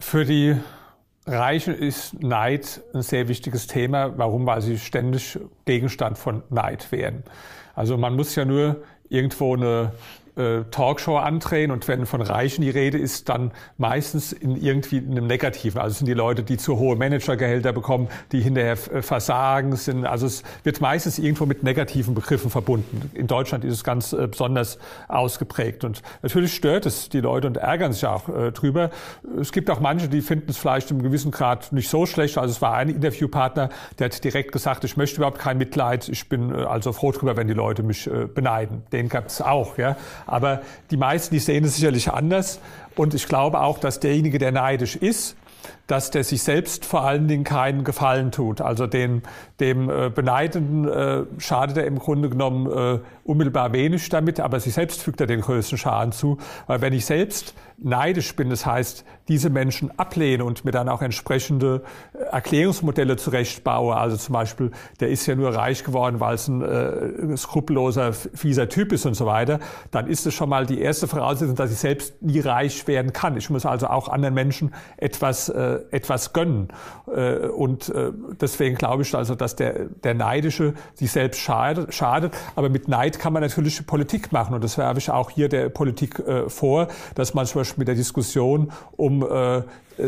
Für die Reichen ist Neid ein sehr wichtiges Thema. Warum? Weil sie ständig Gegenstand von Neid werden. Also man muss ja nur irgendwo eine äh, Talkshow andrehen und wenn von Reichen die Rede ist, dann meistens in irgendwie einem Negativen. Also es sind die Leute, die zu hohe Managergehälter bekommen, die hinterher äh, versagen sind. Also es wird meistens irgendwo mit negativen Begriffen verbunden. In Deutschland ist es ganz äh, besonders ausgeprägt und natürlich stört es die Leute und ärgern sich auch drüber. Es gibt auch manche, die finden es vielleicht im gewissen Grad nicht so schlecht. Also es war ein Interviewpartner, der hat direkt gesagt, ich möchte überhaupt kein Mitleid. Ich bin also froh drüber, wenn die Leute mich beneiden. Den gab es auch, ja. Aber die meisten, die sehen es sicherlich anders. Und ich glaube auch, dass derjenige, der neidisch ist, dass der sich selbst vor allen Dingen keinen Gefallen tut. Also den, dem äh, Beneidenden äh, schadet er im Grunde genommen äh, unmittelbar wenig damit, aber sich selbst fügt er den größten Schaden zu. Weil wenn ich selbst neidisch bin, das heißt, diese Menschen ablehne und mir dann auch entsprechende äh, Erklärungsmodelle zurechtbaue, also zum Beispiel, der ist ja nur reich geworden, weil es ein äh, skrupelloser, fieser Typ ist und so weiter, dann ist es schon mal die erste Voraussetzung, dass ich selbst nie reich werden kann. Ich muss also auch anderen Menschen etwas äh, etwas gönnen. Äh, und äh, deswegen glaube ich also, dass der, der Neidische sich selbst schadet, schadet. Aber mit Neid kann man natürlich Politik machen. Und das werfe ich auch hier der Politik äh, vor, dass man zum Beispiel mit der Diskussion um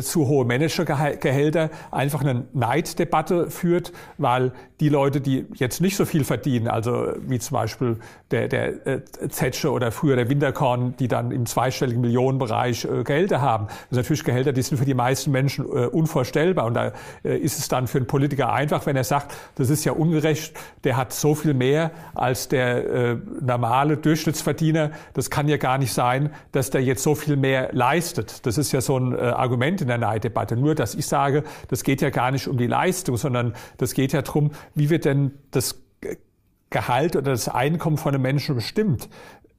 zu hohe Managergehälter einfach eine Neiddebatte führt, weil die Leute, die jetzt nicht so viel verdienen, also wie zum Beispiel der, der äh, Zetsche oder früher der Winterkorn, die dann im zweistelligen Millionenbereich äh, Gehälter haben. Das sind natürlich Gehälter, die sind für die meisten Menschen äh, unvorstellbar. Und da äh, ist es dann für einen Politiker einfach, wenn er sagt, das ist ja ungerecht, der hat so viel mehr als der äh, normale Durchschnittsverdiener. Das kann ja gar nicht sein, dass der jetzt so viel mehr leistet. Das ist ja so ein Argument in der Neiddebatte. Nur, dass ich sage, das geht ja gar nicht um die Leistung, sondern das geht ja darum, wie wird denn das Gehalt oder das Einkommen von einem Menschen bestimmt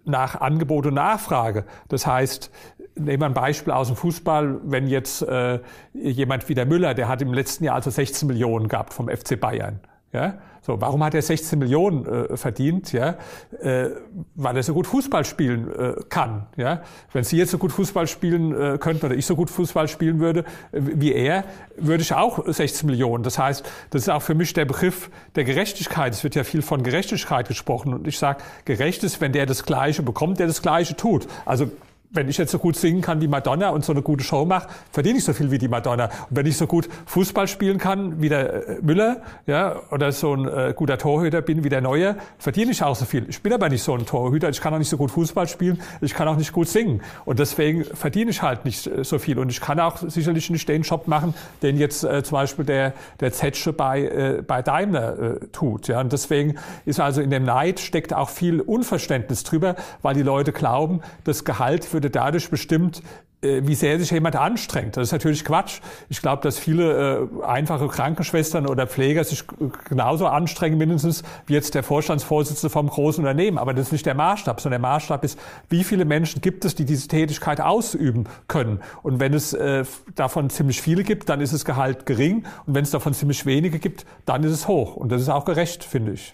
nach Angebot und Nachfrage. Das heißt, nehmen wir ein Beispiel aus dem Fußball, wenn jetzt äh, jemand wie der Müller, der hat im letzten Jahr also 16 Millionen gehabt vom FC Bayern. Ja? So, warum hat er 16 Millionen äh, verdient? Ja? Äh, weil er so gut Fußball spielen äh, kann. Ja? Wenn Sie jetzt so gut Fußball spielen äh, könnten oder ich so gut Fußball spielen würde äh, wie er, würde ich auch 16 Millionen. Das heißt, das ist auch für mich der Begriff der Gerechtigkeit. Es wird ja viel von Gerechtigkeit gesprochen und ich sage, gerecht ist, wenn der das Gleiche bekommt, der das Gleiche tut. Also wenn ich jetzt so gut singen kann wie Madonna und so eine gute Show mache, verdiene ich so viel wie die Madonna. Und wenn ich so gut Fußball spielen kann wie der äh, Müller, ja, oder so ein äh, guter Torhüter bin wie der Neue, verdiene ich auch so viel. Ich bin aber nicht so ein Torhüter, ich kann auch nicht so gut Fußball spielen, ich kann auch nicht gut singen. Und deswegen verdiene ich halt nicht äh, so viel. Und ich kann auch sicherlich nicht den Job machen, den jetzt äh, zum Beispiel der, der Zetsche bei, äh, bei Daimler äh, tut. Ja. Und deswegen ist also in dem Neid steckt auch viel Unverständnis drüber, weil die Leute glauben, das Gehalt würde dadurch bestimmt, äh, wie sehr sich jemand anstrengt. Das ist natürlich Quatsch. Ich glaube, dass viele äh, einfache Krankenschwestern oder Pfleger sich genauso anstrengen, mindestens wie jetzt der Vorstandsvorsitzende vom großen Unternehmen. Aber das ist nicht der Maßstab, sondern der Maßstab ist, wie viele Menschen gibt es, die diese Tätigkeit ausüben können. Und wenn es äh, davon ziemlich viele gibt, dann ist das Gehalt gering. Und wenn es davon ziemlich wenige gibt, dann ist es hoch. Und das ist auch gerecht, finde ich.